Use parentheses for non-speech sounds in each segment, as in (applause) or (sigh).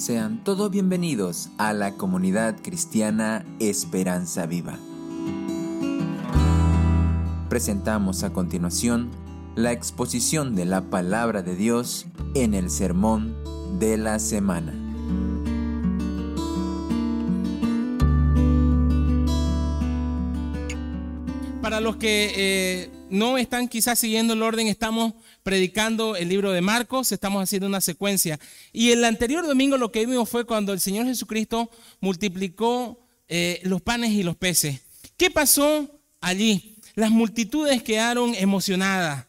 Sean todos bienvenidos a la comunidad cristiana Esperanza Viva. Presentamos a continuación la exposición de la palabra de Dios en el sermón de la semana. Para los que eh, no están quizás siguiendo el orden, estamos predicando el libro de Marcos, estamos haciendo una secuencia. Y el anterior domingo lo que vimos fue cuando el Señor Jesucristo multiplicó eh, los panes y los peces. ¿Qué pasó allí? Las multitudes quedaron emocionadas,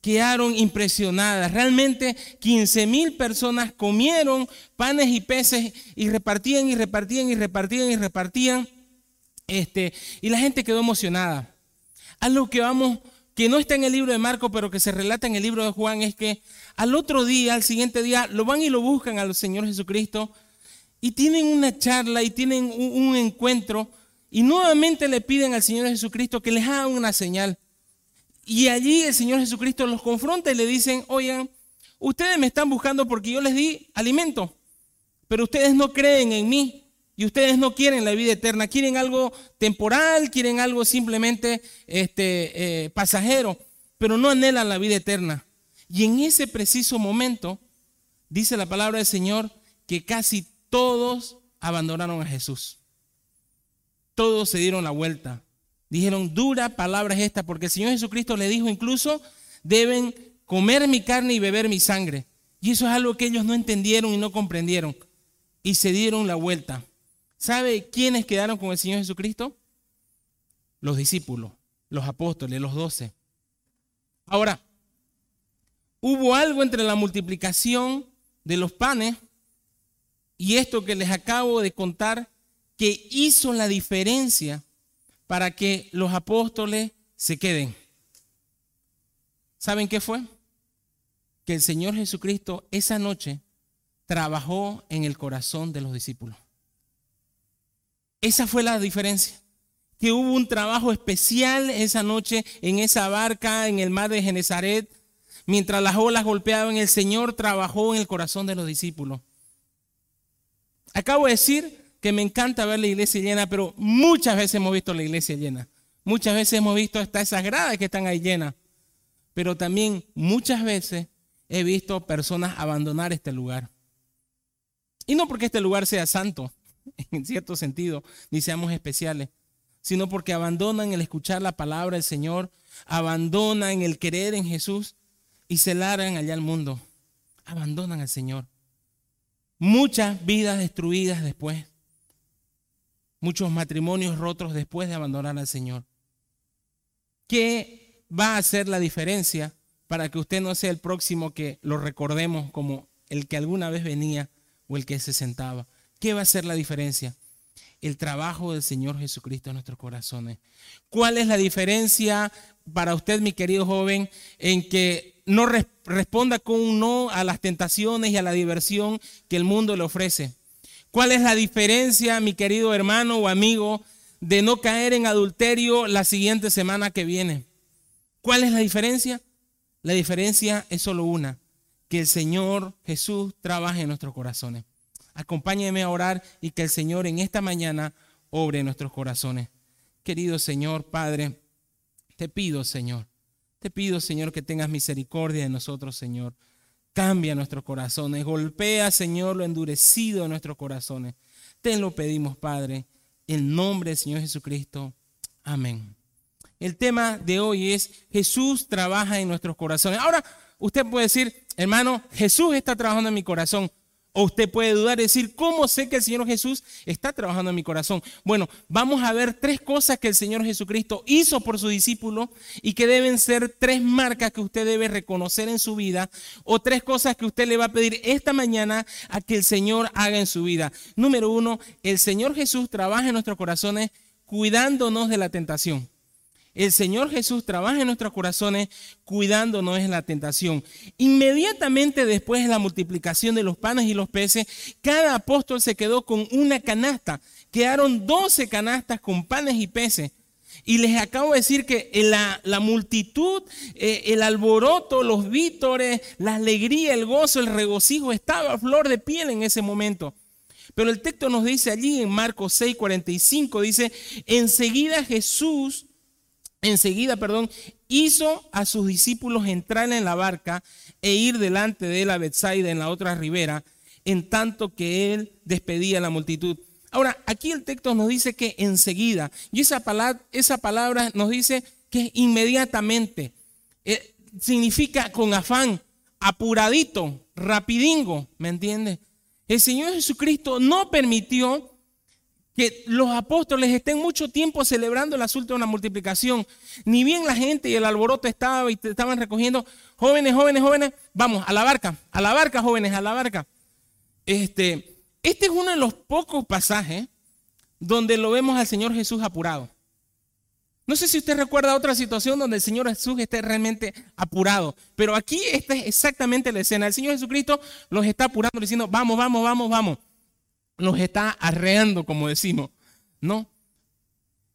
quedaron impresionadas. Realmente 15 mil personas comieron panes y peces y repartían y repartían y repartían y repartían. Este, y la gente quedó emocionada. A lo que vamos que no está en el libro de Marco, pero que se relata en el libro de Juan, es que al otro día, al siguiente día, lo van y lo buscan al Señor Jesucristo y tienen una charla y tienen un, encuentro y nuevamente le piden al Señor Jesucristo que les haga una señal. Y allí el Señor Jesucristo los confronta y le dicen, oigan, ustedes me están buscando porque yo les di alimento, pero ustedes no creen en mí. Y ustedes no quieren la vida eterna, quieren algo temporal, quieren algo simplemente este, eh, pasajero, pero no anhelan la vida eterna. Y en ese preciso momento, dice la palabra del Señor, que casi todos abandonaron a Jesús. Todos se dieron la vuelta. Dijeron, dura palabra es esta, porque el Señor Jesucristo le dijo incluso, deben comer mi carne y beber mi sangre. Y eso es algo que ellos no entendieron y no comprendieron. Y se dieron la vuelta. ¿Sabe quiénes quedaron con el Señor Jesucristo? Los discípulos, los apóstoles, los doce. Ahora, hubo algo entre la multiplicación de los panes y esto que les acabo de contar que hizo la diferencia para que los apóstoles se queden. ¿Saben qué fue? Que el Señor Jesucristo esa noche trabajó en el corazón de los discípulos. Esa fue la diferencia. Que hubo un trabajo especial esa noche en esa barca en el mar de Genezaret. Mientras las olas golpeaban, el Señor trabajó en el corazón de los discípulos. Acabo de decir que me encanta ver la iglesia llena, pero muchas veces hemos visto la iglesia llena. Muchas veces hemos visto hasta esas gradas que están ahí llenas. Pero también muchas veces he visto personas abandonar este lugar. Y no porque este lugar sea santo, (laughs) en cierto sentido, ni seamos especiales, sino porque abandonan el escuchar la palabra del Señor, abandonan el querer en Jesús y se largan allá al mundo. Abandonan al Señor. Muchas vidas destruidas después. Muchos matrimonios rotos después de abandonar al Señor. ¿Qué va a hacer la diferencia para que usted no sea el próximo que lo recordemos como el que alguna vez venía o el que se sentaba? ¿Qué va a ser la diferencia? El trabajo del Señor Jesucristo en nuestros corazones. ¿Cuál es la diferencia para usted, mi querido joven, en que no responda con un no a las tentaciones y a la diversión que el mundo le ofrece? ¿Cuál es la diferencia, mi querido hermano o amigo, de no caer en adulterio la siguiente semana que viene? ¿Cuál es la diferencia? La diferencia es solo una, que el Señor Jesús trabaje en nuestros corazones. Acompáñeme a orar y que el Señor en esta mañana obre en nuestros corazones. Querido Señor, Padre, te pido, Señor, te pido, Señor, que tengas misericordia de nosotros, Señor. Cambia nuestros corazones, golpea, Señor, lo endurecido de nuestros corazones. Te lo pedimos, Padre, en nombre del Señor Jesucristo. Amén. El tema de hoy es Jesús trabaja en nuestros corazones. Ahora, usted puede decir, hermano, Jesús está trabajando en mi corazón. O usted puede dudar y decir, ¿cómo sé que el Señor Jesús está trabajando en mi corazón? Bueno, vamos a ver tres cosas que el Señor Jesucristo hizo por su discípulo y que deben ser tres marcas que usted debe reconocer en su vida o tres cosas que usted le va a pedir esta mañana a que el Señor haga en su vida. Número uno, el Señor Jesús trabaja en nuestros corazones cuidándonos de la tentación. El Señor Jesús trabaja en nuestros corazones cuidándonos en la tentación. Inmediatamente después de la multiplicación de los panes y los peces, cada apóstol se quedó con una canasta. Quedaron doce canastas con panes y peces. Y les acabo de decir que la, la multitud, eh, el alboroto, los vítores, la alegría, el gozo, el regocijo estaba a flor de piel en ese momento. Pero el texto nos dice allí en Marcos 6, 45, dice, enseguida Jesús, enseguida, perdón, hizo a sus discípulos entrar en la barca e ir delante de él a Bethsaida en la otra ribera, en tanto que él despedía a la multitud. Ahora, aquí el texto nos dice que enseguida, y esa palabra, esa palabra nos dice que inmediatamente, eh, significa con afán, apuradito, rapidingo, ¿me entiendes? El Señor Jesucristo no permitió que los apóstoles estén mucho tiempo celebrando el asunto de una multiplicación. Ni bien la gente y el alboroto estaba y estaban recogiendo, jóvenes, jóvenes, jóvenes, vamos, a la barca, a la barca, jóvenes, a la barca. Este, este es uno de los pocos pasajes donde lo vemos al Señor Jesús apurado. No sé si usted recuerda otra situación donde el Señor Jesús esté realmente apurado, pero aquí esta es exactamente la escena. El Señor Jesucristo los está apurando diciendo, vamos, vamos, vamos, vamos. Nos está arreando, como decimos, ¿no?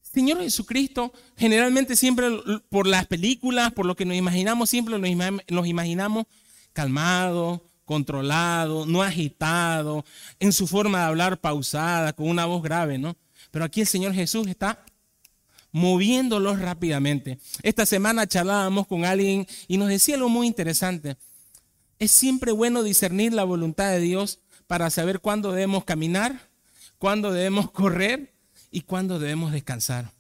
Señor Jesucristo, generalmente siempre por las películas, por lo que nos imaginamos, siempre nos imaginamos calmado, controlado, no agitado, en su forma de hablar pausada, con una voz grave, ¿no? Pero aquí el Señor Jesús está moviéndolos rápidamente. Esta semana charlábamos con alguien y nos decía algo muy interesante. Es siempre bueno discernir la voluntad de Dios para saber cuándo debemos caminar, cuándo debemos correr y cuándo debemos descansar.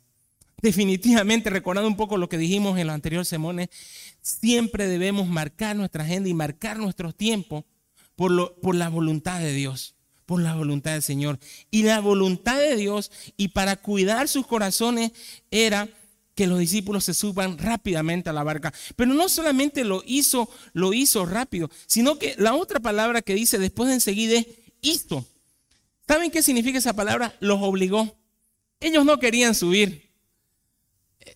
Definitivamente, recordando un poco lo que dijimos en los anteriores sermones, siempre debemos marcar nuestra agenda y marcar nuestros tiempos por, por la voluntad de Dios, por la voluntad del Señor. Y la voluntad de Dios, y para cuidar sus corazones, era que los discípulos se suban rápidamente a la barca. Pero no solamente lo hizo, lo hizo rápido, sino que la otra palabra que dice después de enseguida es hizo. ¿Saben qué significa esa palabra? Los obligó. Ellos no querían subir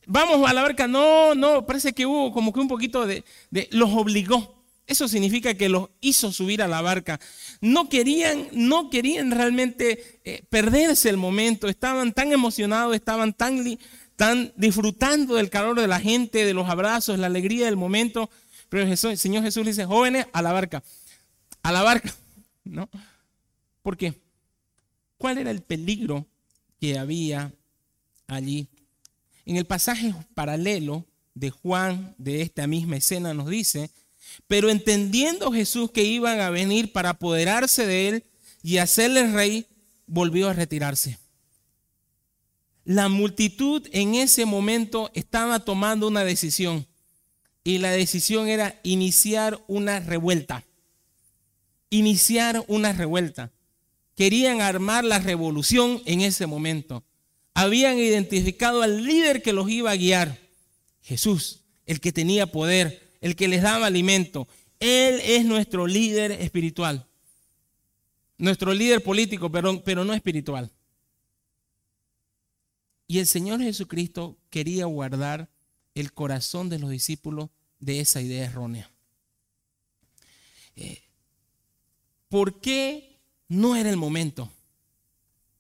vamos a la barca. No, no, parece que hubo como que un poquito de, los obligó. Eso significa que los hizo subir a la barca. No querían, no querían realmente eh, perderse el momento. Estaban tan emocionados, estaban tan, tan disfrutando del calor de la gente, de los abrazos, la alegría del momento. Pero el Señor Jesús dice, jóvenes, a la barca. A la barca. (laughs) ¿No? ¿Por qué? ¿Cuál era el peligro que había allí? En el pasaje paralelo de Juan, de esta misma escena, nos dice, pero entendiendo Jesús que iban a venir para apoderarse de él y hacerle rey, volvió a retirarse. La multitud en ese momento estaba tomando una decisión y la decisión era iniciar una revuelta. Iniciar una revuelta. Querían armar la revolución en ese momento habían identificado al líder que los iba a guiar, Jesús, el que tenía poder, el que les daba alimento. Él es nuestro líder espiritual, nuestro líder político, pero, pero no espiritual. Y el Señor Jesucristo quería guardar el corazón de los discípulos de esa idea errónea. Eh, ¿Por qué no era el momento?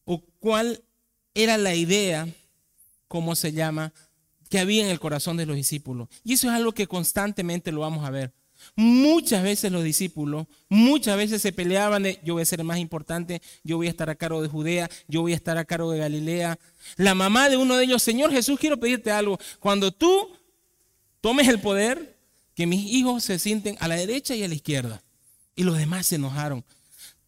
¿O cuál era la idea, como se llama, que había en el corazón de los discípulos. Y eso es algo que constantemente lo vamos a ver. Muchas veces los discípulos, muchas veces se peleaban de yo voy a ser más importante, yo voy a estar a cargo de Judea, yo voy a estar a cargo de Galilea. La mamá de uno de ellos, Señor Jesús, quiero pedirte algo. Cuando tú tomes el poder, que mis hijos se sienten a la derecha y a la izquierda. Y los demás se enojaron.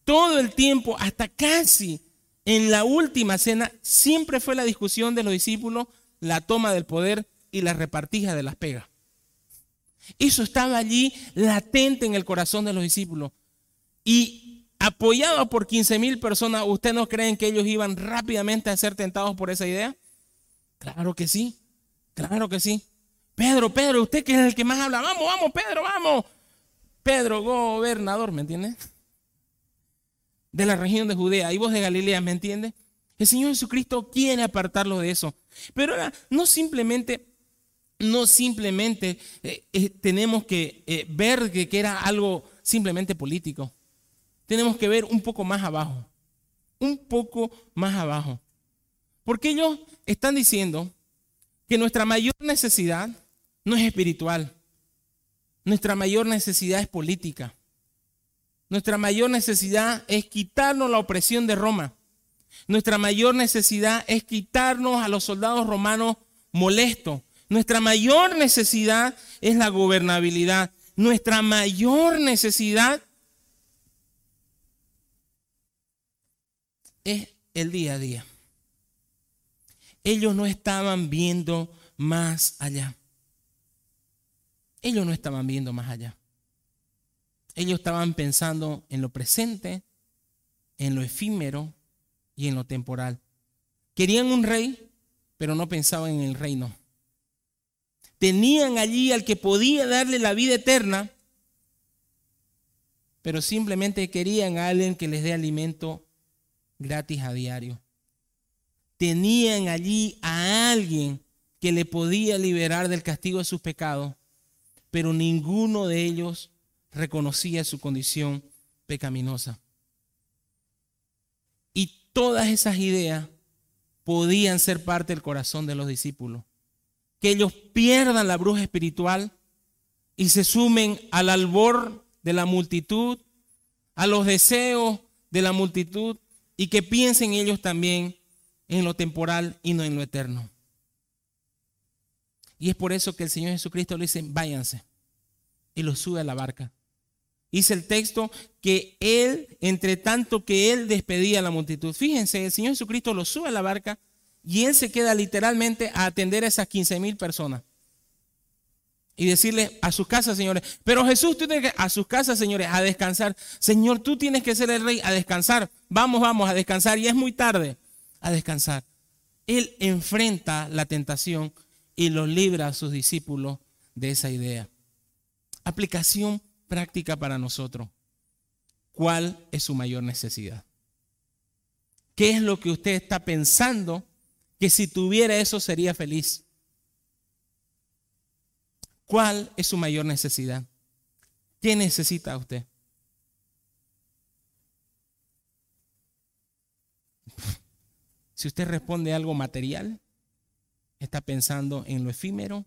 Todo el tiempo, hasta casi en la última cena siempre fue la discusión de los discípulos, la toma del poder y la repartija de las pegas. Eso estaba allí latente en el corazón de los discípulos. Y apoyado por 15 mil personas, ¿ustedes no creen que ellos iban rápidamente a ser tentados por esa idea? Claro que sí, claro que sí. Pedro, Pedro, usted que es el que más habla, vamos, vamos, Pedro, vamos. Pedro, gobernador, ¿me entiendes? de la región de Judea y vos de Galilea, ¿me entiendes? El Señor Jesucristo quiere apartarlo de eso. Pero ahora, no simplemente, no simplemente eh, eh, tenemos que eh, ver que, que era algo simplemente político. Tenemos que ver un poco más abajo. Un poco más abajo. Porque ellos están diciendo, que nuestra mayor necesidad no es espiritual. Nuestra mayor necesidad es política. Nuestra mayor necesidad es quitarnos la opresión de Roma. Nuestra mayor necesidad es quitarnos a los soldados romanos molestos. Nuestra mayor necesidad es la gobernabilidad. Nuestra mayor necesidad es el día a día. Ellos no estaban viendo más allá. Ellos no estaban viendo más allá. Ellos estaban pensando en lo presente, en lo efímero y en lo temporal. Querían un rey, pero no pensaban en el reino. Tenían allí al que podía darle la vida eterna, pero simplemente querían a alguien que les dé alimento gratis a diario. Tenían allí a alguien que le podía liberar del castigo de sus pecados, pero ninguno de ellos reconocía su condición pecaminosa. Y todas esas ideas podían ser parte del corazón de los discípulos. Que ellos pierdan la bruja espiritual y se sumen al albor de la multitud, a los deseos de la multitud y que piensen ellos también en lo temporal y no en lo eterno. Y es por eso que el Señor Jesucristo le dice, váyanse. Y los sube a la barca. Dice el texto que él, entre tanto que él despedía a la multitud, fíjense, el Señor Jesucristo lo sube a la barca y él se queda literalmente a atender a esas 15 mil personas. Y decirle a sus casas, señores, pero Jesús, tú tienes que, a sus casas, señores, a descansar. Señor, tú tienes que ser el rey, a descansar. Vamos, vamos, a descansar. Y es muy tarde, a descansar. Él enfrenta la tentación y los libra a sus discípulos de esa idea. Aplicación práctica para nosotros. ¿Cuál es su mayor necesidad? ¿Qué es lo que usted está pensando que si tuviera eso sería feliz? ¿Cuál es su mayor necesidad? ¿Qué necesita usted? (laughs) Si usted responde algo material, está pensando en lo efímero,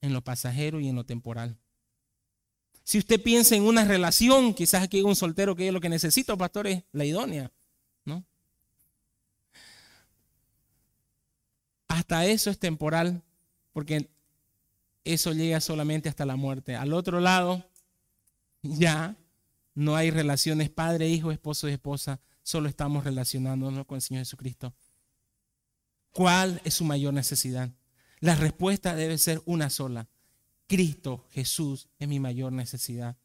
en lo pasajero y en lo temporal. Si usted piensa en una relación, quizás aquí hay un soltero que es lo que necesita, pastor, es la idónea, ¿no? Hasta eso es temporal, porque eso llega solamente hasta la muerte. Al otro lado, (laughs) ya no hay relaciones padre, hijo, esposo y esposa, solo estamos relacionándonos con el Señor Jesucristo. ¿Cuál es su mayor necesidad? La respuesta debe ser una sola. Cristo Jesús es mi mayor necesidad.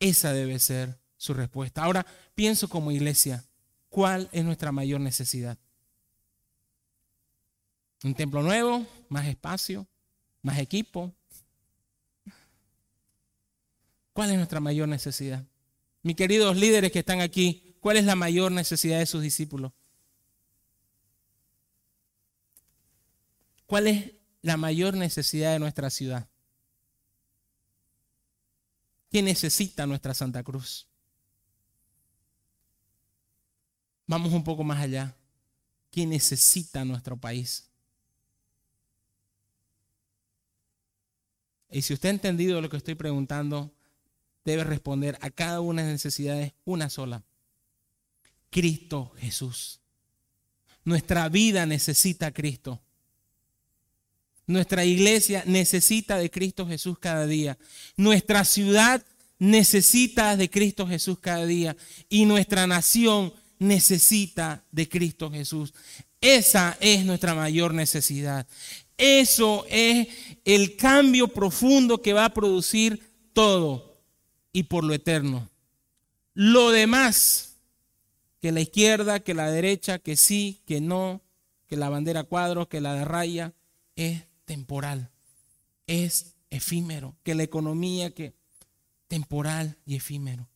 Esa debe ser su respuesta. Ahora pienso como iglesia, ¿cuál es nuestra mayor necesidad? Un templo nuevo, más espacio, más equipo. ¿Cuál es nuestra mayor necesidad? Mis queridos líderes que están aquí, ¿cuál es la mayor necesidad de sus discípulos? ¿Cuál es la mayor necesidad de nuestra ciudad? ¿Qué necesita nuestra Santa Cruz? Vamos un poco más allá. ¿Qué necesita nuestro país? Y si usted ha entendido lo que estoy preguntando, debe responder a cada una de las necesidades una sola. Cristo Jesús. Nuestra vida necesita a Cristo. Nuestra iglesia necesita de Cristo Jesús cada día. Nuestra ciudad necesita de Cristo Jesús cada día. Y nuestra nación necesita de Cristo Jesús. Esa es nuestra mayor necesidad. Eso es el cambio profundo que va a producir todo y por lo eterno. Lo demás, que la izquierda, que la derecha, que sí, que no, que la bandera cuadro, que la de raya, es temporal, es efímero, que la economía que temporal y efímero.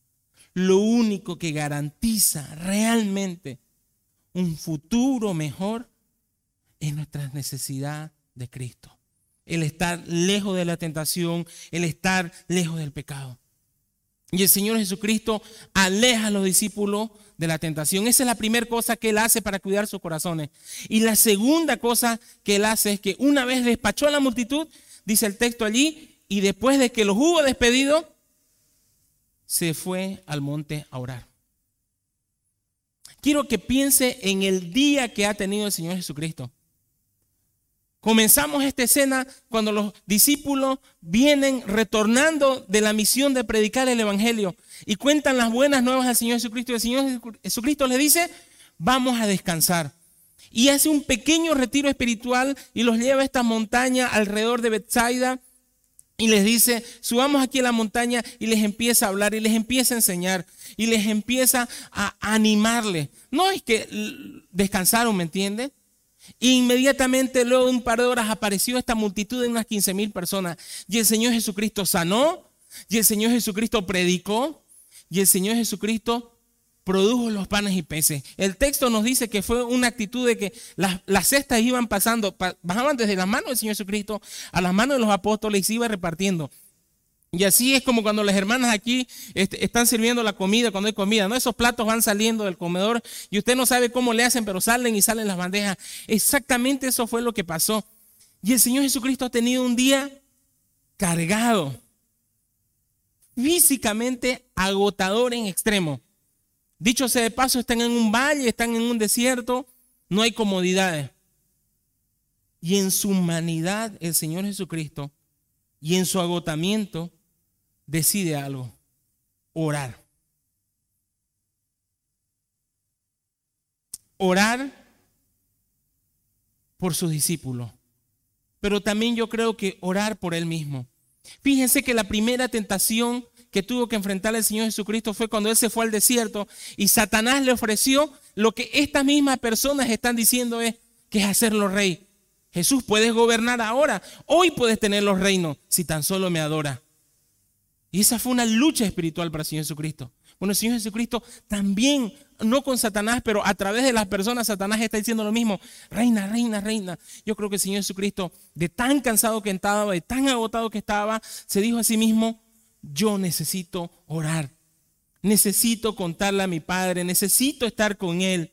Lo único que garantiza realmente un futuro mejor es nuestra necesidad de Cristo. El estar lejos de la tentación, el estar lejos del pecado. Y el Señor Jesucristo aleja a los discípulos de la tentación. Esa es la primera cosa que Él hace para cuidar sus corazones. Y la segunda cosa que Él hace es que una vez despachó a la multitud, dice el texto allí, y después de que los hubo despedido, se fue al monte a orar. Quiero que piense en el día que ha tenido el Señor Jesucristo. Comenzamos esta escena cuando los discípulos vienen retornando de la misión de predicar el Evangelio y cuentan las buenas nuevas al Señor Jesucristo. Y el Señor Jesucristo les dice, vamos a descansar. Y hace un pequeño retiro espiritual y los lleva a esta montaña alrededor de Bethsaida y les dice, subamos aquí a la montaña y les empieza a hablar y les empieza a enseñar y les empieza a animarles. No es que descansaron, ¿me entiende? Inmediatamente luego de un par de horas apareció esta multitud de unas 15 mil personas. Y el Señor Jesucristo sanó, y el Señor Jesucristo predicó, y el Señor Jesucristo produjo los panes y peces. El texto nos dice que fue una actitud de que las, cestas iban pasando, bajaban desde las manos del Señor Jesucristo a las manos de los apóstoles y se iba repartiendo. Y así es como cuando las hermanas aquí este, están sirviendo la comida, cuando hay comida, ¿no? Esos platos van saliendo del comedor y usted no sabe cómo le hacen, pero salen y salen las bandejas. Exactamente eso fue lo que pasó. Y el Señor Jesucristo ha tenido un día cargado, físicamente agotador en extremo. Dicho sea de paso, están en un valle, están en un desierto, no hay comodidades. Y en su humanidad, el Señor Jesucristo, y en su agotamiento, decide algo, orar. Orar por sus discípulos, pero también yo creo que orar por él mismo. Fíjense que la primera tentación que tuvo que enfrentar el Señor Jesucristo fue cuando él se fue al desierto y Satanás le ofreció lo que estas mismas personas están diciendo es que es hacerlo rey. Jesús, puedes gobernar ahora. Hoy puedes tener los reinos si tan solo me adora. Y esa fue una lucha espiritual para el Señor Jesucristo. Bueno, el Señor Jesucristo también, no con Satanás, pero a través de las personas, Satanás está diciendo lo mismo. Reina, reina, reina. Yo creo que el Señor Jesucristo, de tan cansado que estaba, de tan agotado que estaba, se dijo a sí mismo, yo necesito orar. Necesito contarle a mi Padre, necesito estar con Él.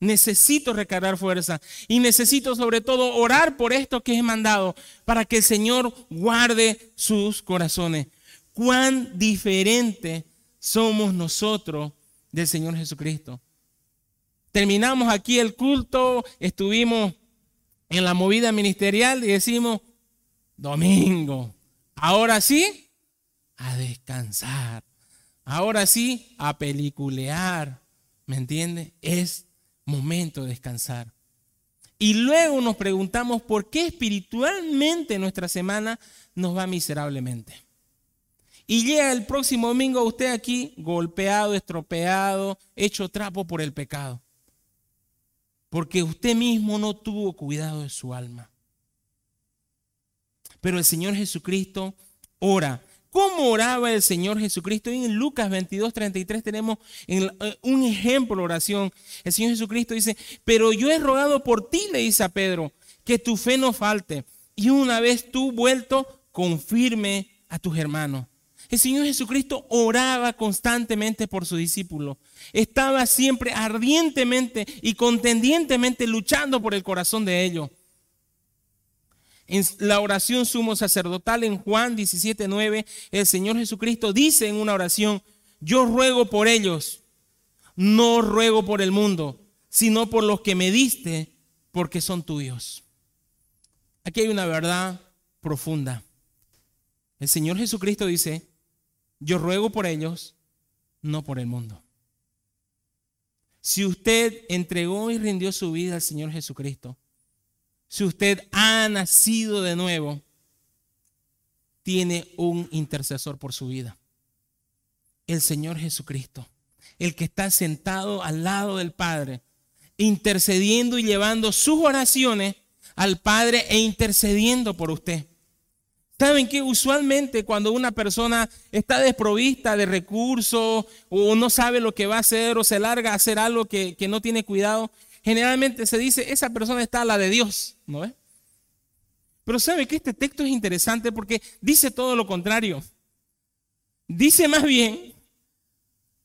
Necesito recargar fuerza y necesito sobre todo orar por esto que he mandado para que el Señor guarde sus corazones cuán diferente somos nosotros del Señor Jesucristo. Terminamos aquí el culto, estuvimos en la movida ministerial y decimos, domingo, ahora sí, a descansar, ahora sí, a peliculear, ¿me entiende? Es momento de descansar. Y luego nos preguntamos por qué espiritualmente nuestra semana nos va miserablemente. Y llega el próximo domingo usted aquí golpeado, estropeado, hecho trapo por el pecado. Porque usted mismo no tuvo cuidado de su alma. Pero el Señor Jesucristo ora. ¿Cómo oraba el Señor Jesucristo? en Lucas 22, 33 tenemos eh, un ejemplo de oración. El Señor Jesucristo dice, pero yo he rogado por ti, le dice a Pedro, que tu fe no falte. Y una vez tú vuelto, confirme a tus hermanos. El Señor Jesucristo oraba constantemente por su discípulo. Estaba siempre ardientemente y contendientemente luchando por el corazón de ellos. En la oración sumo sacerdotal en Juan 17:9, el Señor Jesucristo dice en una oración, yo ruego por ellos, no ruego por el mundo, sino por los que me diste, porque son tuyos. Aquí hay una verdad profunda. El Señor Jesucristo dice, yo ruego por ellos, no por el mundo. Si usted entregó y rindió su vida al Señor Jesucristo, si usted ha nacido de nuevo, tiene un intercesor por su vida. El Señor Jesucristo, el que está sentado al lado del Padre, intercediendo y llevando sus oraciones al Padre e intercediendo por usted. ¿Saben que usualmente cuando una persona está desprovista de recursos o no sabe lo que va a hacer o se larga a hacer algo que, no tiene cuidado, generalmente se dice, esa persona está a la de Dios, ¿no? Pero sabe que este texto es interesante porque dice todo lo contrario. Dice más bien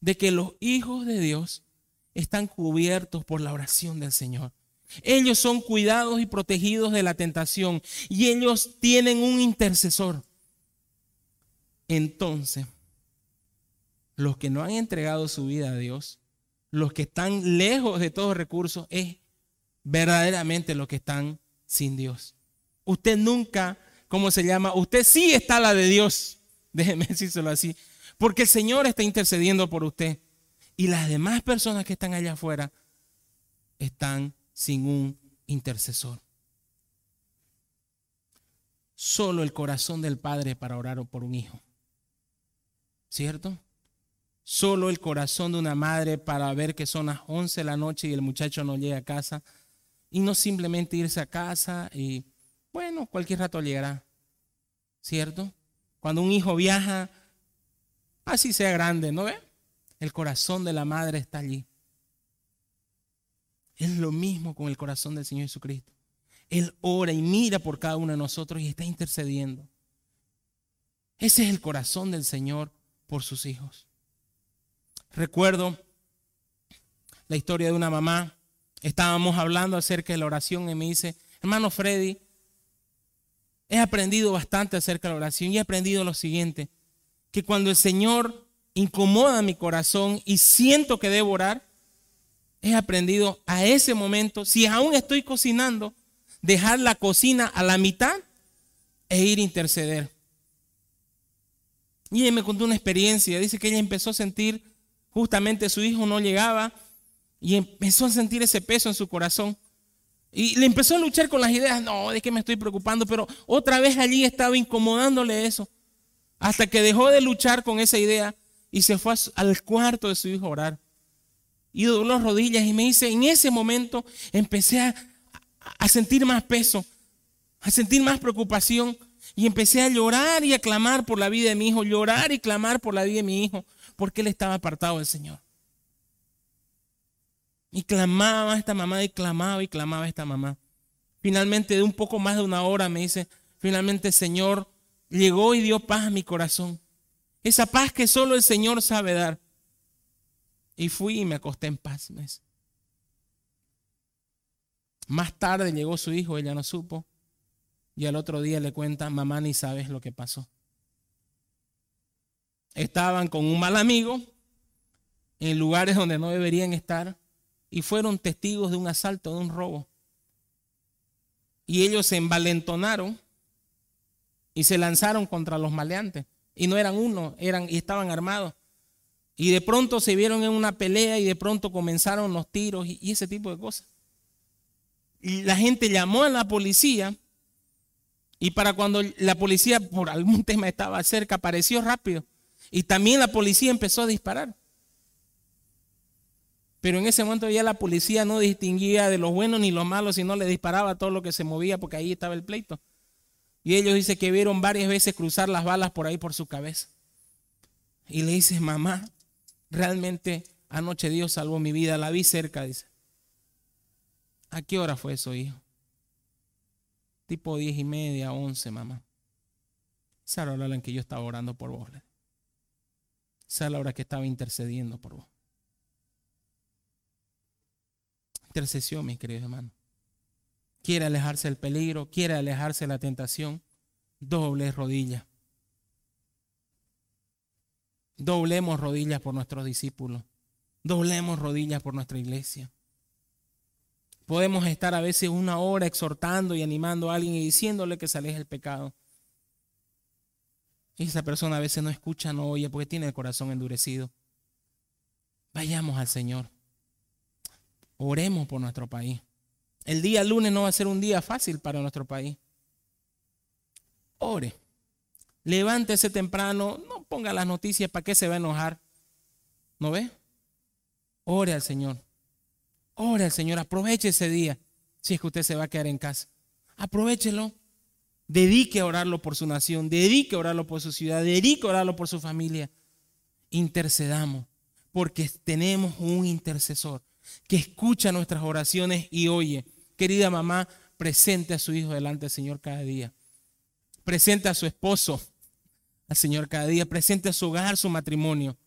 de que los hijos de Dios están cubiertos por la oración del Señor. Ellos son cuidados y protegidos de la tentación y ellos tienen un intercesor. Entonces, los que no han entregado su vida a Dios, los que están lejos de todos recursos, es verdaderamente los que están sin Dios. Usted nunca, ¿cómo se llama? Usted sí está la de Dios. (laughs) Déjeme decírselo así. Porque el Señor está intercediendo por usted. Y las demás personas que están allá afuera están sin un intercesor. Solo el corazón del Padre para orar por un hijo. ¿Cierto? Solo el corazón de una madre para ver que son las 11 de la noche y el muchacho no llega a casa. Y no simplemente irse a casa y, bueno, cualquier rato llegará. ¿Cierto? Cuando un hijo viaja, así sea grande, ¿no ve? El corazón de la madre está allí. Es lo mismo con el corazón del Señor Jesucristo. Él ora y mira por cada uno de nosotros y está intercediendo. Ese es el corazón del Señor por sus hijos. Recuerdo la historia de una mamá. Estábamos hablando acerca de la oración y me dice, hermano Freddy, he aprendido bastante acerca de la oración y he aprendido lo siguiente, que cuando el Señor incomoda mi corazón y siento que debo orar, he aprendido a ese momento, si aún estoy cocinando, dejar la cocina a la mitad e ir a interceder. Y ella me contó una experiencia, dice que ella empezó a sentir, justamente su hijo no llegaba y empezó a sentir ese peso en su corazón. Y le empezó a luchar con las ideas, no, de que me estoy preocupando, pero otra vez allí estaba incomodándole eso. Hasta que dejó de luchar con esa idea y se fue al cuarto de su hijo a orar. Y dobló las rodillas y me dice, en ese momento empecé a, a sentir más peso, a sentir más preocupación. Y empecé a llorar y a clamar por la vida de mi hijo, llorar y clamar por la vida de mi hijo, porque él estaba apartado del Señor. Y clamaba esta mamá y clamaba y clamaba esta mamá. Finalmente, de un poco más de una hora, me dice, finalmente Señor llegó y dio paz a mi corazón. Esa paz que solo el Señor sabe dar. Y fui y me acosté en paz. Más tarde llegó su hijo, ella no supo. Y al otro día le cuenta, mamá, ni sabes lo que pasó. Estaban con un mal amigo en lugares donde no deberían estar y fueron testigos de un asalto, de un robo. Y ellos se envalentonaron y se lanzaron contra los maleantes. Y no eran uno, eran y estaban armados. Y de pronto se vieron en una pelea y de pronto comenzaron los tiros y, ese tipo de cosas. Y la gente llamó a la policía y para cuando la policía por algún (laughs) tema estaba cerca, apareció rápido. Y también la policía empezó a disparar. Pero en ese momento ya la policía no distinguía de los buenos ni los malos, sino le disparaba todo lo que se movía porque ahí estaba el pleito. Y ellos dicen que vieron varias veces cruzar las balas por ahí por su cabeza. Y le dice, mamá, realmente anoche Dios salvó mi vida, la vi cerca, dice. ¿A qué hora fue eso, hijo? Tipo diez y media, once, mamá. Esa era la hora en que yo estaba orando por vos. Esa era la hora que estaba intercediendo por vos. Intercesión, mis queridos hermanos quiere alejarse del peligro, quiere alejarse de la tentación, doble rodillas. Doblemos rodillas por nuestros discípulos. Doblemos rodillas por nuestra iglesia. Podemos estar a veces una hora exhortando y animando a alguien y diciéndole que se aleje del pecado. Y esa persona a veces no escucha, no oye porque tiene el corazón endurecido. Vayamos al Señor. Oremos por nuestro país. El día lunes no va a ser un día fácil para nuestro país. Ore. Levántese temprano. No ponga las noticias para qué se va a enojar. ¿No ve? Ore al Señor. Ore al Señor. Aproveche ese día. Si es que usted se va a quedar en casa. Aprovechelo. Dedique a orarlo por su nación. Dedique a orarlo por su ciudad. Dedique a orarlo por su familia. Intercedamos. Porque tenemos un intercesor que escucha nuestras oraciones y oye querida mamá, presente a su hijo delante del Señor cada día. Presente a su esposo al Señor cada día. Presente a su hogar, su matrimonio.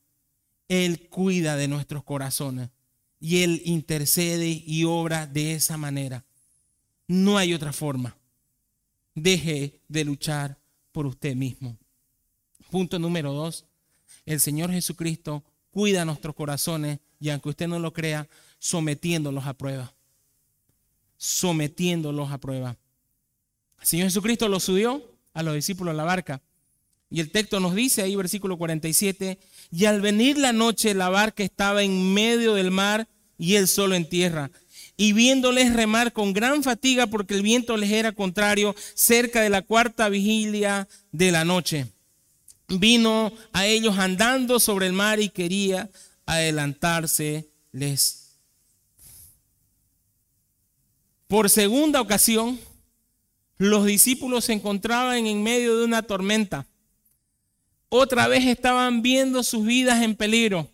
Él cuida de nuestros corazones y Él intercede y obra de esa manera. No hay otra forma. Deje de luchar por usted mismo. Punto número dos. El Señor Jesucristo cuida nuestros corazones y aunque usted no lo crea, sometiéndolos a prueba. Sometiéndolos a prueba. El Señor Jesucristo lo subió a los discípulos a la barca. Y el texto nos dice ahí, versículo 47, y al venir la noche la barca estaba en medio del mar y él solo en tierra. Y viéndoles remar con gran fatiga porque el viento les era contrario, cerca de la cuarta vigilia de la noche, vino a ellos andando sobre el mar y quería adelantarse les. Por segunda ocasión, los discípulos se encontraban en medio de una tormenta. Otra vez estaban viendo sus vidas en peligro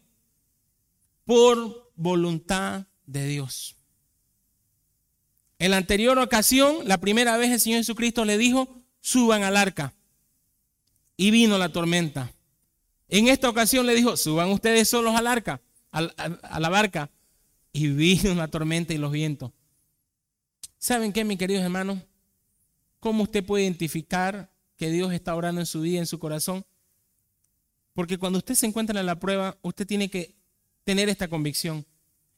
por voluntad de Dios. En la anterior ocasión, la primera vez el Señor Jesucristo le dijo, suban al arca. Y vino la tormenta. En esta ocasión le dijo, suban ustedes solos al arca, a, la barca. Y vino la tormenta y los vientos. ¿Saben qué, mis queridos hermanos? ¿Cómo usted puede identificar que Dios está orando en su vida, en su corazón? Porque cuando usted se encuentra en la prueba, usted tiene que tener esta convicción.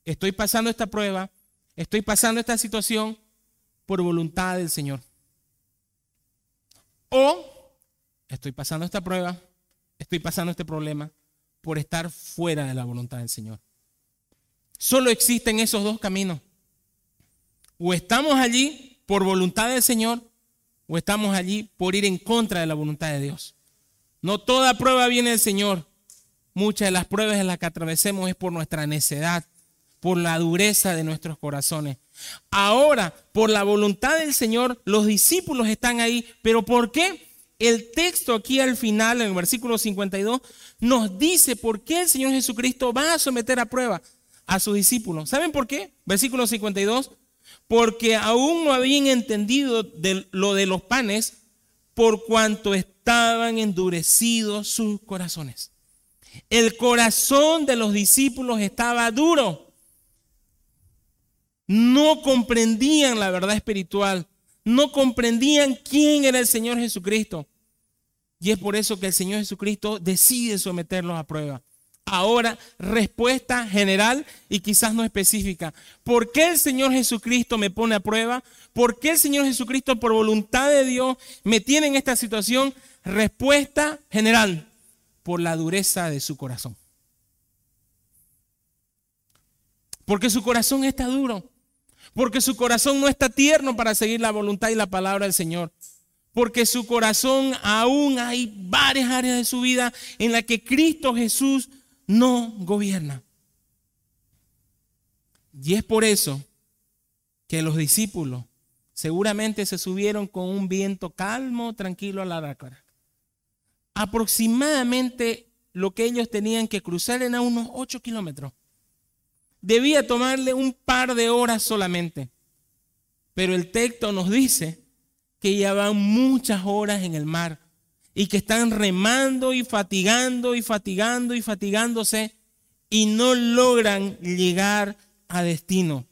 Estoy pasando esta prueba, estoy pasando esta situación por voluntad del Señor. O estoy pasando esta prueba, estoy pasando este problema por estar fuera de la voluntad del Señor. Solo existen esos dos caminos. O estamos allí por voluntad del Señor o estamos allí por ir en contra de la voluntad de Dios. No toda prueba viene del Señor. Muchas de las pruebas en las que atravesemos es por nuestra necedad, por la dureza de nuestros corazones. Ahora, por la voluntad del Señor, los discípulos están ahí. ¿Pero por qué? El texto aquí al final, en el versículo 52, nos dice por qué el Señor Jesucristo va a someter a prueba a sus discípulos. ¿Saben por qué? Versículo 52 porque aún no habían entendido lo de los panes por cuanto estaban endurecidos sus corazones. El corazón de los discípulos estaba duro. No comprendían la verdad espiritual. No comprendían quién era el Señor Jesucristo. Y es por eso que el Señor Jesucristo decide someterlos a prueba. Ahora, respuesta general y quizás no específica. ¿Por qué el Señor Jesucristo me pone a prueba? ¿Por qué el Señor Jesucristo, por voluntad de Dios, me tiene en esta situación? Respuesta general, por la dureza de su corazón. Porque su corazón está duro. Porque su corazón no está tierno para seguir la voluntad y la palabra del Señor porque su corazón aún hay varias áreas de su vida en las que Cristo Jesús no gobierna. Y es por eso que los discípulos seguramente se subieron con un viento calmo, tranquilo a la barca. Aproximadamente lo que ellos tenían que cruzar era unos 8 kilómetros. Debía tomarle un par de horas solamente. Pero el texto nos dice que llevan muchas horas en el mar y que están remando y fatigando y fatigando y fatigándose y no logran llegar a destino.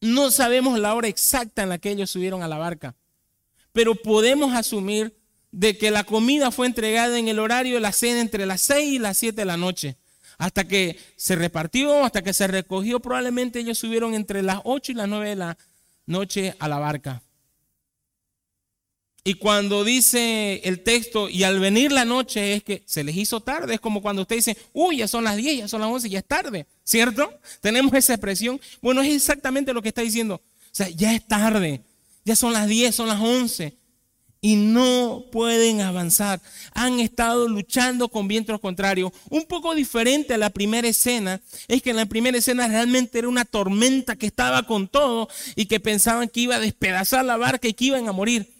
No sabemos la hora exacta en la que ellos subieron a la barca, pero podemos asumir de que la comida fue entregada en el horario de la cena entre las 6 y las 7 de la noche. Hasta que se repartió, hasta que se recogió, probablemente ellos subieron entre las 8 y las 9 de la noche a la barca. Y cuando dice el texto, y al venir la noche es que se les hizo tarde, es como cuando usted dice, uy, ya son las 10, ya son las 11, ya es tarde, ¿cierto? Tenemos esa expresión. Bueno, es exactamente lo que está diciendo. O sea, ya es tarde, ya son las 10, son las 11, y no pueden avanzar. Han estado luchando con vientos contrarios. Un poco diferente a la primera escena, es que en la primera escena realmente era una tormenta que estaba con todo y que pensaban que iba a despedazar la barca y que iban a morir.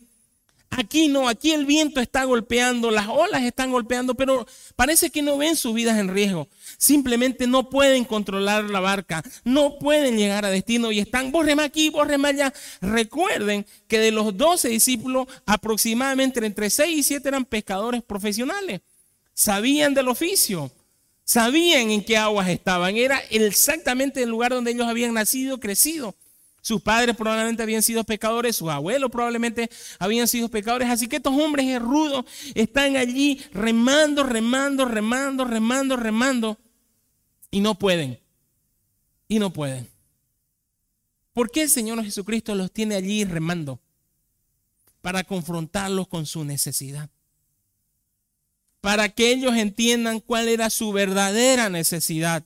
Aquí no, aquí el viento está golpeando, las olas están golpeando, pero parece que no ven sus vidas en riesgo. Simplemente no pueden controlar la barca, no pueden llegar a destino y están, vos aquí, vos allá. Recuerden que de los doce discípulos, aproximadamente entre 6 y 7 eran pescadores profesionales. Sabían del oficio, Sabían en qué aguas estaban. Era exactamente el lugar donde ellos habían nacido, crecido. Sus padres probablemente habían sido pecadores, sus abuelos probablemente habían sido pecadores. Así que estos hombres rudos están allí remando, remando, remando, remando, remando. Y no pueden. Y no pueden. ¿Por qué el Señor Jesucristo los tiene allí remando? Para confrontarlos con su necesidad para que ellos entiendan cuál era su verdadera necesidad.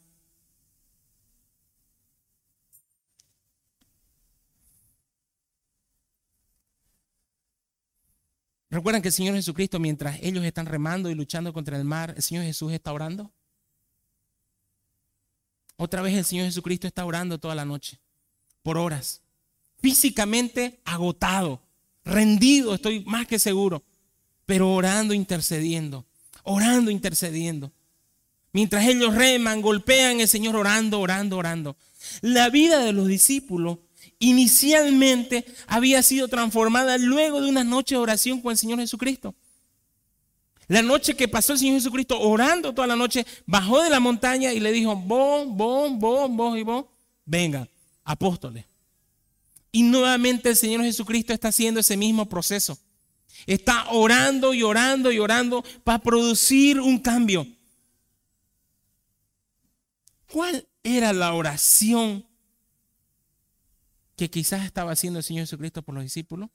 ¿Recuerdan que el Señor Jesucristo, mientras ellos están remando y luchando contra el mar, el Señor Jesús está orando? Otra vez el Señor Jesucristo está orando toda la noche, por horas, físicamente agotado, rendido, estoy más que seguro, pero orando, intercediendo orando, intercediendo. Mientras ellos reman, golpean el Señor orando, orando, orando. La vida de los discípulos inicialmente había sido transformada luego de una noche de oración con el Señor Jesucristo. La noche que pasó el Señor Jesucristo orando toda la noche, bajó de la montaña y le dijo, vos, vos, vos, vos y vos, venga, apóstoles. Y nuevamente el Señor Jesucristo está haciendo ese mismo proceso. Está orando y orando y orando para producir un cambio. ¿Cuál era la oración que quizás estaba haciendo el Señor Jesucristo por los discípulos?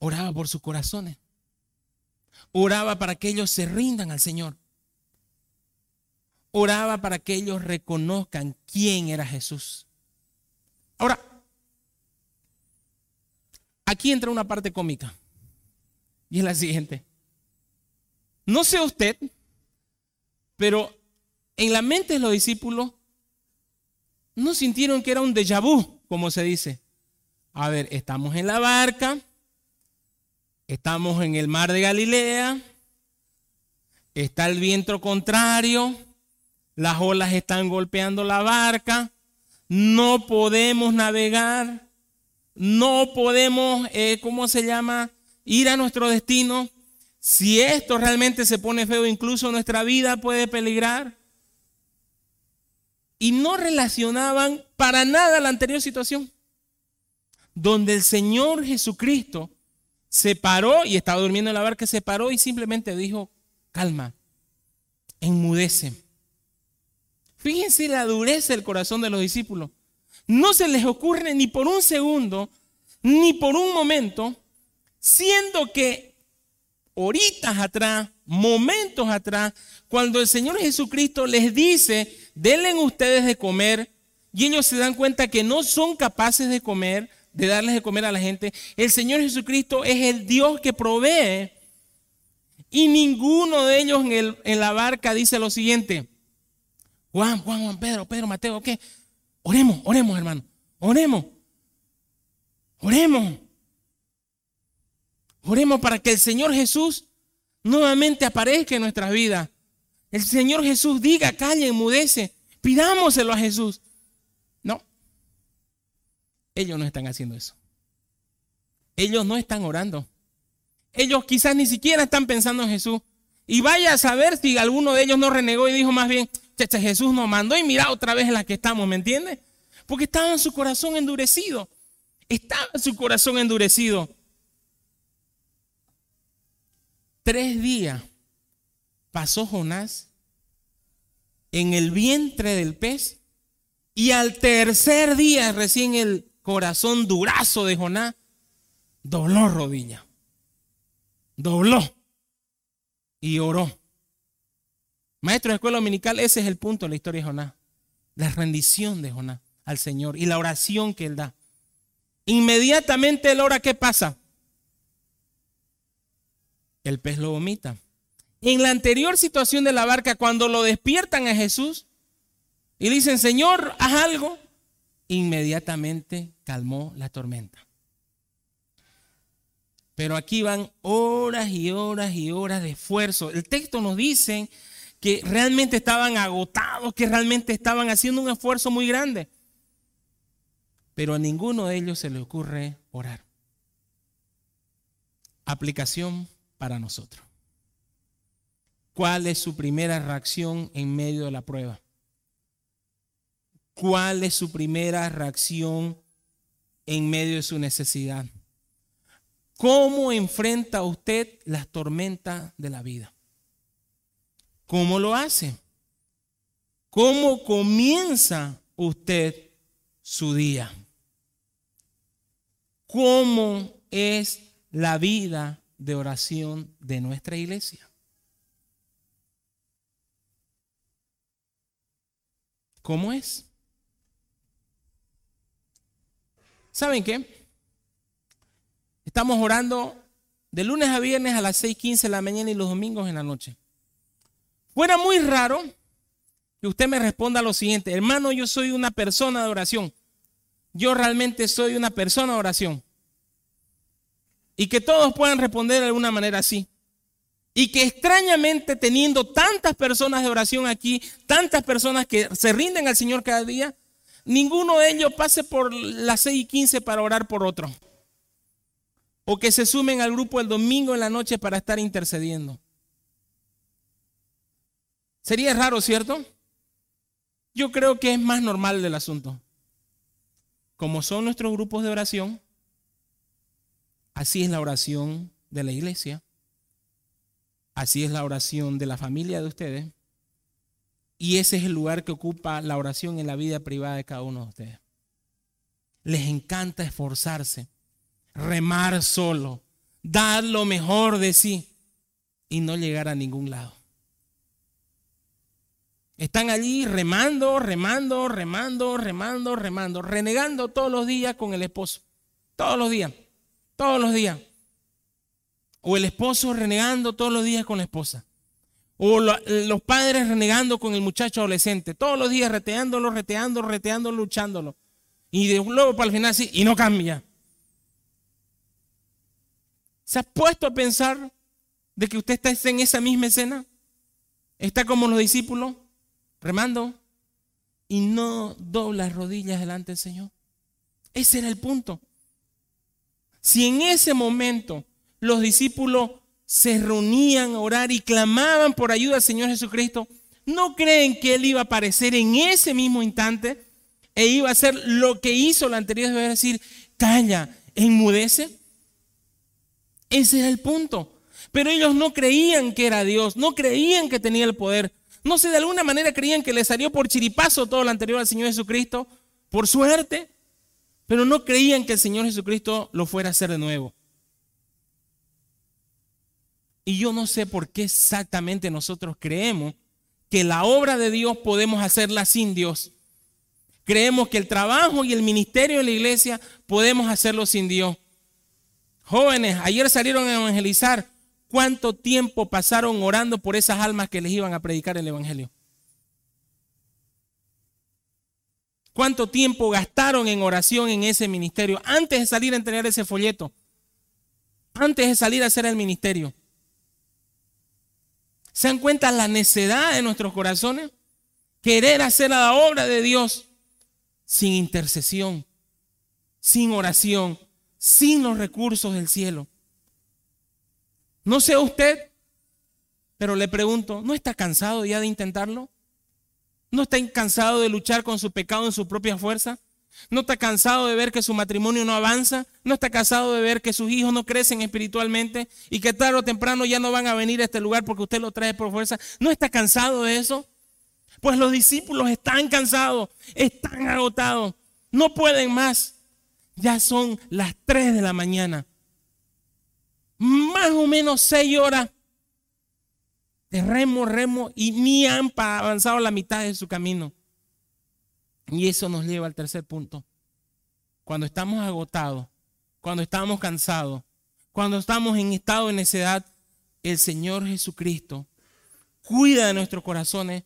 Oraba por sus corazones. Oraba para que ellos se rindan al Señor. Oraba para que ellos reconozcan quién era Jesús. Ahora, Aquí entra una parte cómica. Y es la siguiente. No sé usted, pero en la mente de los discípulos no sintieron que era un déjà vu, como se dice. A ver, estamos en la barca, estamos en el mar de Galilea, está el viento contrario, las olas están golpeando la barca, no podemos navegar, no podemos, eh, ¿cómo se llama? Ir a nuestro destino. Si esto realmente se pone feo, incluso nuestra vida puede peligrar. Y no relacionaban para nada la anterior situación, donde el Señor Jesucristo se paró y estaba durmiendo en la barca, se paró y simplemente dijo, calma, enmudece. Fíjense la dureza del corazón de los discípulos no se les ocurre ni por un segundo, ni por un momento, siendo que horitas atrás, momentos atrás, cuando el Señor Jesucristo les dice, denle ustedes de comer, y ellos se dan cuenta que no son capaces de comer, de darles de comer a la gente, el Señor Jesucristo es el Dios que provee. Y ninguno de ellos en, en la barca dice lo siguiente, Juan, Juan, Juan, Pedro, Pedro, Mateo, ¿qué? Oremos, oremos, hermano. Oremos. Oremos. Oremos para que el Señor Jesús nuevamente aparezca en nuestras vidas. El Señor Jesús diga, calle, enmudece. Pidámoselo a Jesús. No. Ellos no están haciendo eso. Ellos no están orando. Ellos quizás ni siquiera están pensando en Jesús. Y vaya a saber si alguno de ellos no renegó y dijo más bien, Jesús nos mandó y mira otra vez en la que estamos, ¿me entiende? Porque estaba en su corazón endurecido. Estaba en su corazón endurecido. Tres días pasó Jonás en el vientre del pez y al tercer día recién el corazón durazo de Jonás dobló rodilla. Dobló y oró. Maestro de escuela dominical, ese es el punto de la historia de Jonás. La rendición de Jonás al Señor y la oración que él da. Inmediatamente el ora, ¿qué pasa? El pez lo vomita. En la anterior situación de la barca, cuando lo despiertan a Jesús y dicen, Señor, haz algo, inmediatamente calmó la tormenta. Pero aquí van horas y horas y horas de esfuerzo. El texto nos dice que realmente estaban agotados, que realmente estaban haciendo un esfuerzo muy grande. Pero a ninguno de ellos se le ocurre orar. Aplicación para nosotros. ¿Cuál es su primera reacción en medio de la prueba? ¿Cuál es su primera reacción en medio de su necesidad? ¿Cómo enfrenta usted las tormentas de la vida? ¿Cómo lo hace? ¿Cómo comienza usted su día? ¿Cómo es la vida de oración de nuestra iglesia? ¿Cómo es? ¿Saben qué? Estamos orando de lunes a viernes a las 6:15 de la mañana y los domingos en la noche. Fuera muy raro que usted me responda lo siguiente, hermano, yo soy una persona de oración. Yo realmente soy una persona de oración. Y que todos puedan responder de alguna manera así. Y que extrañamente teniendo tantas personas de oración aquí, tantas personas que se rinden al Señor cada día, ninguno de ellos pase por las 6 y 15 para orar por otro. O que se sumen al grupo el domingo en la noche para estar intercediendo. Sería raro, ¿cierto? Yo creo que es más normal del asunto. Como son nuestros grupos de oración, así es la oración de la iglesia, así es la oración de la familia de ustedes, y ese es el lugar que ocupa la oración en la vida privada de cada uno de ustedes. Les encanta esforzarse, remar solo, dar lo mejor de sí y no llegar a ningún lado. Están allí remando, remando, remando, remando, remando, renegando todos los días con el esposo. Todos los días, todos los días. O el esposo renegando todos los días con la esposa. O los padres renegando con el muchacho adolescente, todos los días reteándolo, reteándolo, reteándolo, luchándolo. Y de luego para el final sí, y no cambia. ¿Se ha puesto a pensar de que usted está en esa misma escena? ¿Está como los discípulos, remando, y no dobla rodillas delante del Señor? Ese era el punto. Si en ese momento los discípulos se reunían a orar y clamaban por ayuda al Señor Jesucristo, ¿no creen que Él iba a aparecer en ese mismo instante e iba a hacer lo que hizo la anterior vez, decir, calla, enmudece? Ese era el punto. Pero ellos no creían que era Dios, no creían que tenía el poder. No sé, de alguna manera creían que le salió por chiripazo todo lo anterior al Señor Jesucristo, por suerte, pero no creían que el Señor Jesucristo lo fuera a hacer de nuevo. Y yo no sé por qué exactamente nosotros creemos que la obra de Dios podemos hacerla sin Dios. Creemos que el trabajo y el ministerio de la iglesia podemos hacerlo sin Dios. Jóvenes, ayer salieron a evangelizar. ¿Cuánto tiempo pasaron orando por esas almas que les iban a predicar el Evangelio? ¿Cuánto tiempo gastaron en oración en ese ministerio antes de salir a entregar ese folleto? Antes de salir a hacer el ministerio. ¿Se dan cuenta la necedad de nuestros corazones? Querer hacer la obra de Dios sin intercesión, sin oración, sin los recursos del cielo. No sé usted, pero le pregunto, ¿no está cansado ya de intentarlo? ¿No está cansado de luchar con su pecado en su propia fuerza? ¿No está cansado de ver que su matrimonio no avanza? ¿No está cansado de ver que sus hijos no crecen espiritualmente y que tarde o temprano ya no van a venir a este lugar porque usted lo trae por fuerza? ¿No está cansado de eso? Pues los discípulos están cansados, están agotados, no pueden más. Ya son las 3 de la mañana. Más o menos 6 horas de remo, remo y ni han avanzado la mitad de su camino. Y eso nos lleva al tercer punto. Cuando estamos agotados, cuando estamos cansados, cuando estamos en estado de necedad, el Señor Jesucristo cuida de nuestros corazones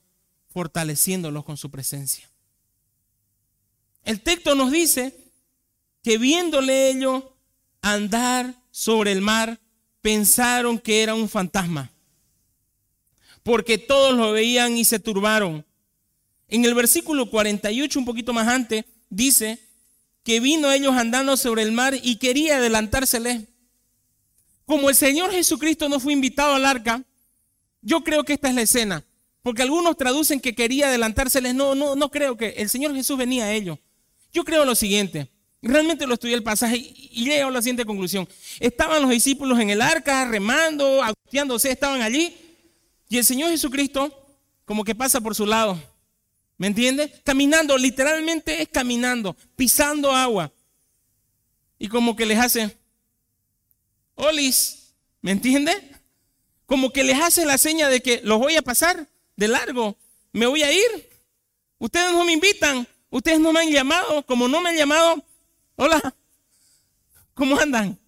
fortaleciéndolos con su presencia. El texto nos dice que viéndole ellos andar sobre el mar, pensaron que era un fantasma, porque todos lo veían y se turbaron. En el versículo 48, un poquito más antes, dice que vino ellos andando sobre el mar y quería adelantársele. Como el Señor Jesucristo no fue invitado al arca, Yo creo que esta es la escena, porque algunos traducen que quería adelantárseles. No, no, no creo que el Señor Jesús venía a ellos. Yo creo lo siguiente. Realmente lo estudié el pasaje y llego a la siguiente conclusión. Estaban los discípulos en el arca, remando, angustiándose, estaban allí. Y el Señor Jesucristo como que pasa por su lado. ¿Me entiende? Caminando, literalmente es caminando, pisando agua. Y como que les hace, olis, ¿me entiende? Como que les hace la seña de que los voy a pasar de largo, me voy a ir. Ustedes no me invitan, ustedes no me han llamado, como no me han llamado, hola, ¿cómo andan?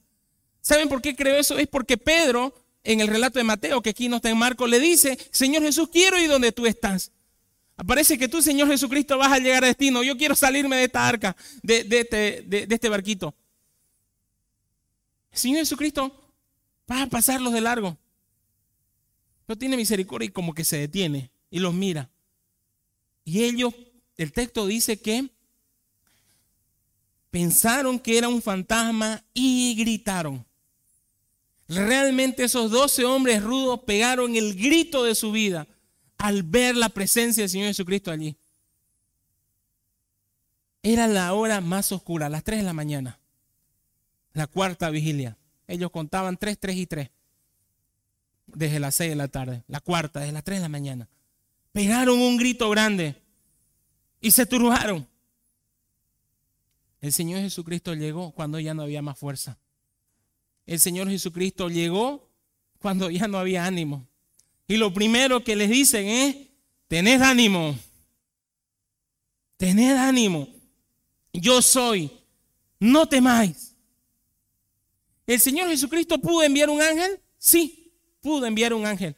¿Saben por qué creo eso? Es porque Pedro, en el relato de Mateo, que aquí no está en Marco, le dice, Señor Jesús, quiero ir donde tú estás. Aparece que tú, Señor Jesucristo, vas a llegar a destino. Yo quiero salirme de esta arca, de, este, este barquito. Señor Jesucristo va a pasarlos de largo. No tiene misericordia y como que se detiene y los mira. Y ellos, el texto dice que pensaron que era un fantasma y gritaron. Realmente esos doce hombres rudos pegaron el grito de su vida al ver la presencia del Señor Jesucristo allí. Era la hora más oscura, las 3 de la mañana, la cuarta vigilia. Ellos contaban 3, 3 y 3, desde las 6 de la tarde, la cuarta, desde las 3 de la mañana. Pegaron un grito grande y se turbaron. El Señor Jesucristo llegó cuando ya no había más fuerza. El Señor Jesucristo llegó cuando ya no había ánimo. Y lo primero que les dicen es, tened ánimo, tened ánimo, yo soy, no temáis. ¿El Señor Jesucristo pudo enviar un ángel? Sí, pudo enviar un ángel.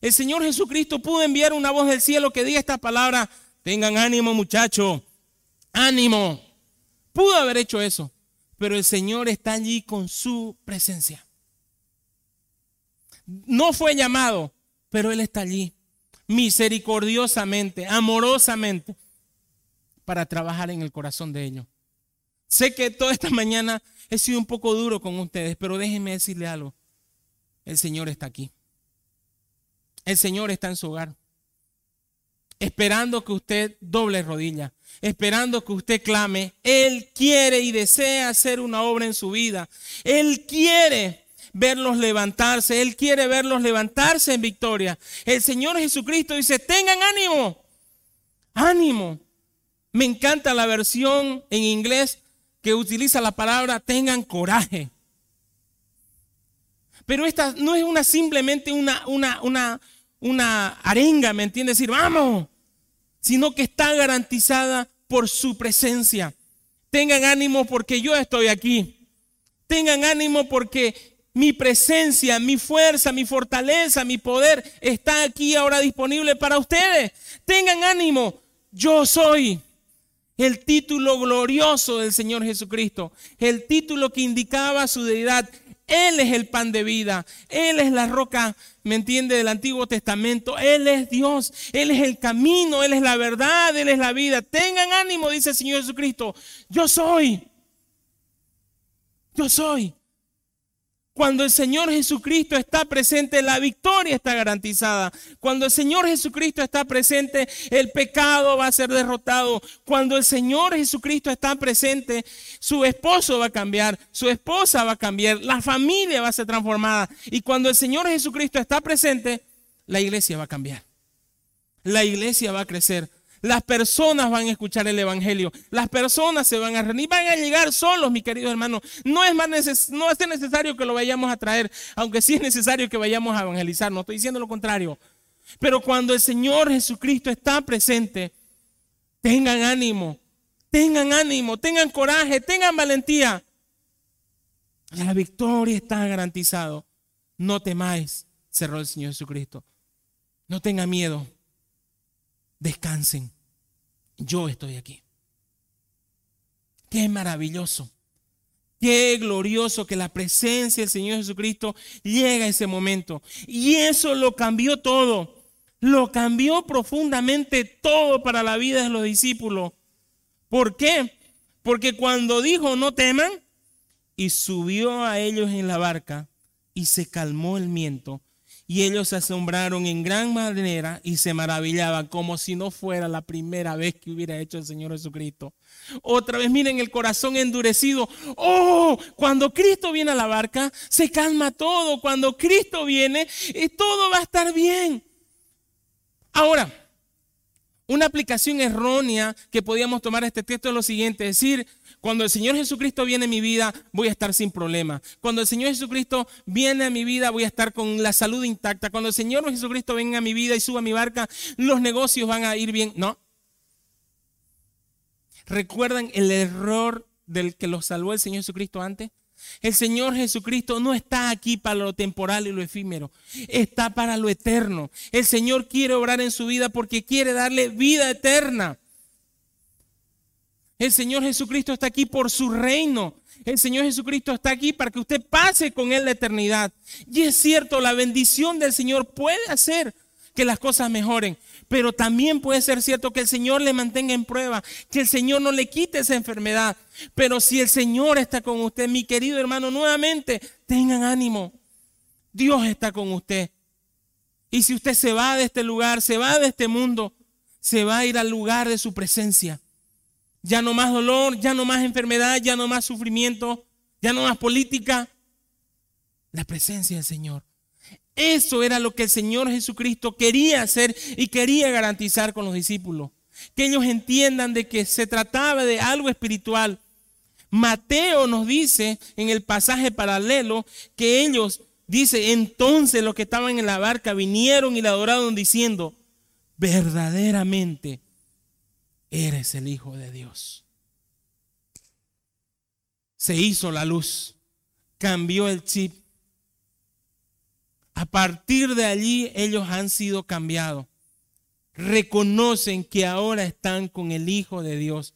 El Señor Jesucristo pudo enviar una voz del cielo que diga esta palabra, tengan ánimo muchachos, ánimo. Pudo haber hecho eso, pero el Señor está allí con su presencia. No fue llamado, pero Él está allí misericordiosamente, amorosamente, para trabajar en el corazón de ellos. Sé que toda esta mañana he sido un poco duro con ustedes, pero déjenme decirle algo. El Señor está aquí. El Señor está en su hogar. Esperando que usted doble rodilla. Esperando que usted clame. Él quiere y desea hacer una obra en su vida. Él quiere verlos levantarse. Él quiere verlos levantarse en victoria. El Señor Jesucristo dice, tengan ánimo. Ánimo. Me encanta la versión en inglés que utiliza la palabra tengan coraje. Pero esta no es una simplemente una, una, una, una arenga, ¿me entiende? Decir, vamos, sino que está garantizada por su presencia. Tengan ánimo porque yo estoy aquí. Tengan ánimo porque mi presencia, mi fuerza, mi fortaleza, mi poder está aquí ahora disponible para ustedes. Tengan ánimo, yo soy el título glorioso del Señor Jesucristo, el título que indicaba su deidad. Él es el pan de vida, Él es la roca, ¿me entiende? Del Antiguo Testamento, Él es Dios, Él es el camino, Él es la verdad, Él es la vida. Tengan ánimo, dice el Señor Jesucristo, yo soy, yo soy. Cuando el Señor Jesucristo está presente, la victoria está garantizada. Cuando el Señor Jesucristo está presente, el pecado va a ser derrotado. Cuando el Señor Jesucristo está presente, su esposo va a cambiar, su esposa va a cambiar, la familia va a ser transformada. Y cuando el Señor Jesucristo está presente, la iglesia va a cambiar. La iglesia va a crecer. Las personas van a escuchar el Evangelio. Las personas se van a reunir. Van a llegar solos, mi querido hermano. No es, más no es necesario que lo vayamos a traer, aunque sí es necesario que vayamos a evangelizar. No estoy diciendo lo contrario. Pero cuando el Señor Jesucristo está presente, tengan ánimo, tengan ánimo, tengan coraje, tengan valentía. La victoria está garantizado. No temáis, cerró el Señor Jesucristo. No tengan miedo descansen. Yo estoy aquí. Qué maravilloso. Qué glorioso que la presencia del Señor Jesucristo llega a ese momento. Y eso lo cambió todo. Lo cambió profundamente todo para la vida de los discípulos. ¿Por qué? Porque cuando dijo no teman y subió a ellos en la barca y se calmó el viento Y ellos se asombraron en gran manera y se maravillaban como si no fuera la primera vez que hubiera hecho el Señor Jesucristo. Otra vez, miren el corazón endurecido. Oh, cuando Cristo viene a la barca, se calma todo. Cuando Cristo viene, eh, todo va a estar bien. Ahora, una aplicación errónea que podíamos tomar este texto es lo siguiente, decir, cuando el Señor Jesucristo viene a mi vida, voy a estar sin problema. Cuando el Señor Jesucristo viene a mi vida, voy a estar con la salud intacta. Cuando el Señor Jesucristo venga a mi vida y suba a mi barca, los negocios van a ir bien. No. ¿Recuerdan el error del que los salvó el Señor Jesucristo antes? El Señor Jesucristo no está aquí para lo temporal y lo efímero, está para lo eterno. El Señor quiere obrar en su vida porque quiere darle vida eterna. El Señor Jesucristo está aquí por su reino. El Señor Jesucristo está aquí para que usted pase con Él la eternidad. Y es cierto, la bendición del Señor puede hacer que las cosas mejoren, pero también puede ser cierto que el Señor le mantenga en prueba, que el Señor no le quite esa enfermedad. Pero si el Señor está con usted, mi querido hermano, nuevamente tengan ánimo. Dios está con usted. Y si usted se va de este lugar, se va de este mundo, se va a ir al lugar de su presencia. Ya no más dolor, ya no más enfermedad, ya no más sufrimiento, ya no más política. La presencia del Señor. Eso era lo que el Señor Jesucristo quería hacer y quería garantizar con los discípulos. Que ellos entiendan de que se trataba de algo espiritual. Mateo nos dice en el pasaje paralelo que ellos, dice, entonces los que estaban en la barca vinieron y le adoraron diciendo, verdaderamente eres el Hijo de Dios. Se hizo la luz, cambió el chip. A partir de allí ellos han sido cambiados. Reconocen que ahora están con el Hijo de Dios.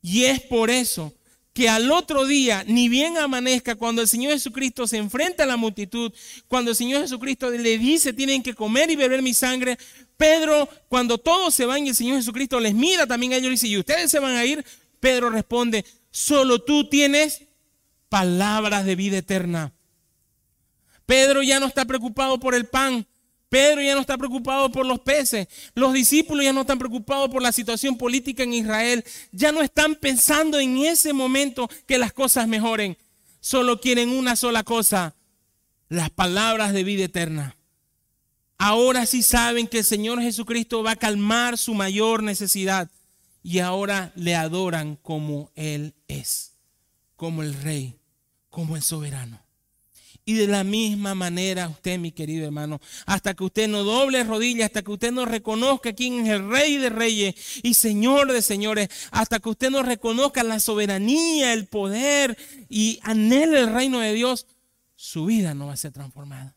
Y es por eso que al otro día, ni bien amanezca, cuando el Señor Jesucristo se enfrenta a la multitud, cuando el Señor Jesucristo le dice, tienen que comer y beber mi sangre, Pedro, cuando todos se van y el Señor Jesucristo les mira también a ellos y dice, ¿y ustedes se van a ir? Pedro responde, solo tú tienes palabras de vida eterna. Pedro ya no está preocupado por el pan, Pedro ya no está preocupado por los peces. Los discípulos ya no están preocupados por la situación política en Israel. Ya no están pensando en ese momento que las cosas mejoren. Solo quieren una sola cosa, las palabras de vida eterna. Ahora sí saben que el Señor Jesucristo va a calmar su mayor necesidad y ahora le adoran como Él es, como el Rey, como el soberano. Y de la misma manera usted, mi querido hermano, hasta que usted no doble rodillas, hasta que usted no reconozca quién es el rey de reyes y señor de señores, hasta que usted no reconozca la soberanía, el poder y anhele el reino de Dios, su vida no va a ser transformada.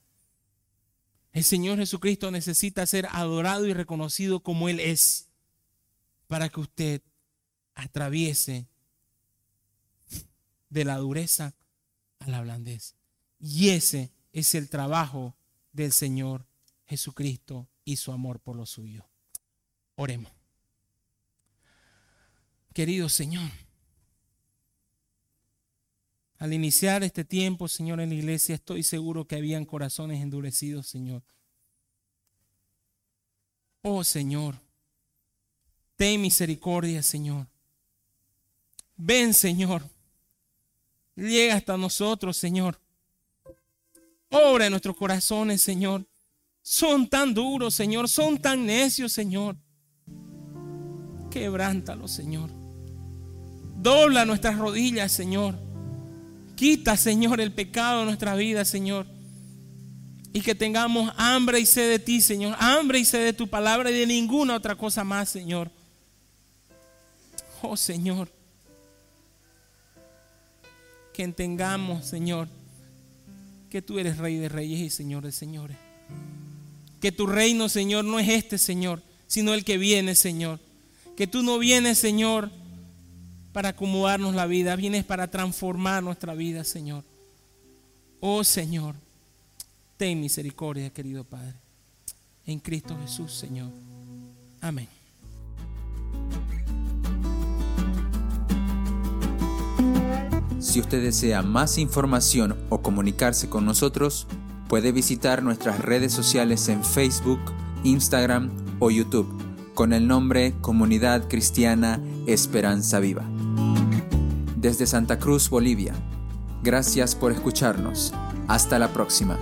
El Señor Jesucristo necesita ser adorado y reconocido como Él es para que usted atraviese de la dureza a la blandeza. Y ese es el trabajo del Señor Jesucristo y su amor por lo suyo. Oremos. Querido Señor, al iniciar este tiempo, Señor, en la iglesia, estoy seguro que habían corazones endurecidos, Señor. Oh Señor, ten misericordia, Señor. Ven, Señor. Llega hasta nosotros, Señor. Obra en nuestros corazones, Señor. Son tan duros, Señor. Son tan necios, Señor. Quebrántalo, Señor. Dobla nuestras rodillas, Señor. Quita, Señor, el pecado de nuestra vida, Señor. Y que tengamos hambre y sed de ti, Señor. Hambre y sed de tu palabra y de ninguna otra cosa más, Señor. Oh, Señor. Que entendamos, Señor que tú eres Rey de Reyes y Señor de Señores. Que tu reino, Señor, no es este, Señor, sino el que viene, Señor. Que tú no vienes, Señor, para acomodarnos la vida, vienes para transformar nuestra vida, Señor. Oh Señor, ten misericordia, querido Padre. En Cristo Jesús, Señor. Amén. Si usted desea más información o comunicarse con nosotros, Puede visitar nuestras redes sociales en Facebook, Instagram o YouTube con el nombre Comunidad Cristiana Esperanza Viva. Desde Santa Cruz, Bolivia. Gracias por escucharnos. Hasta la próxima.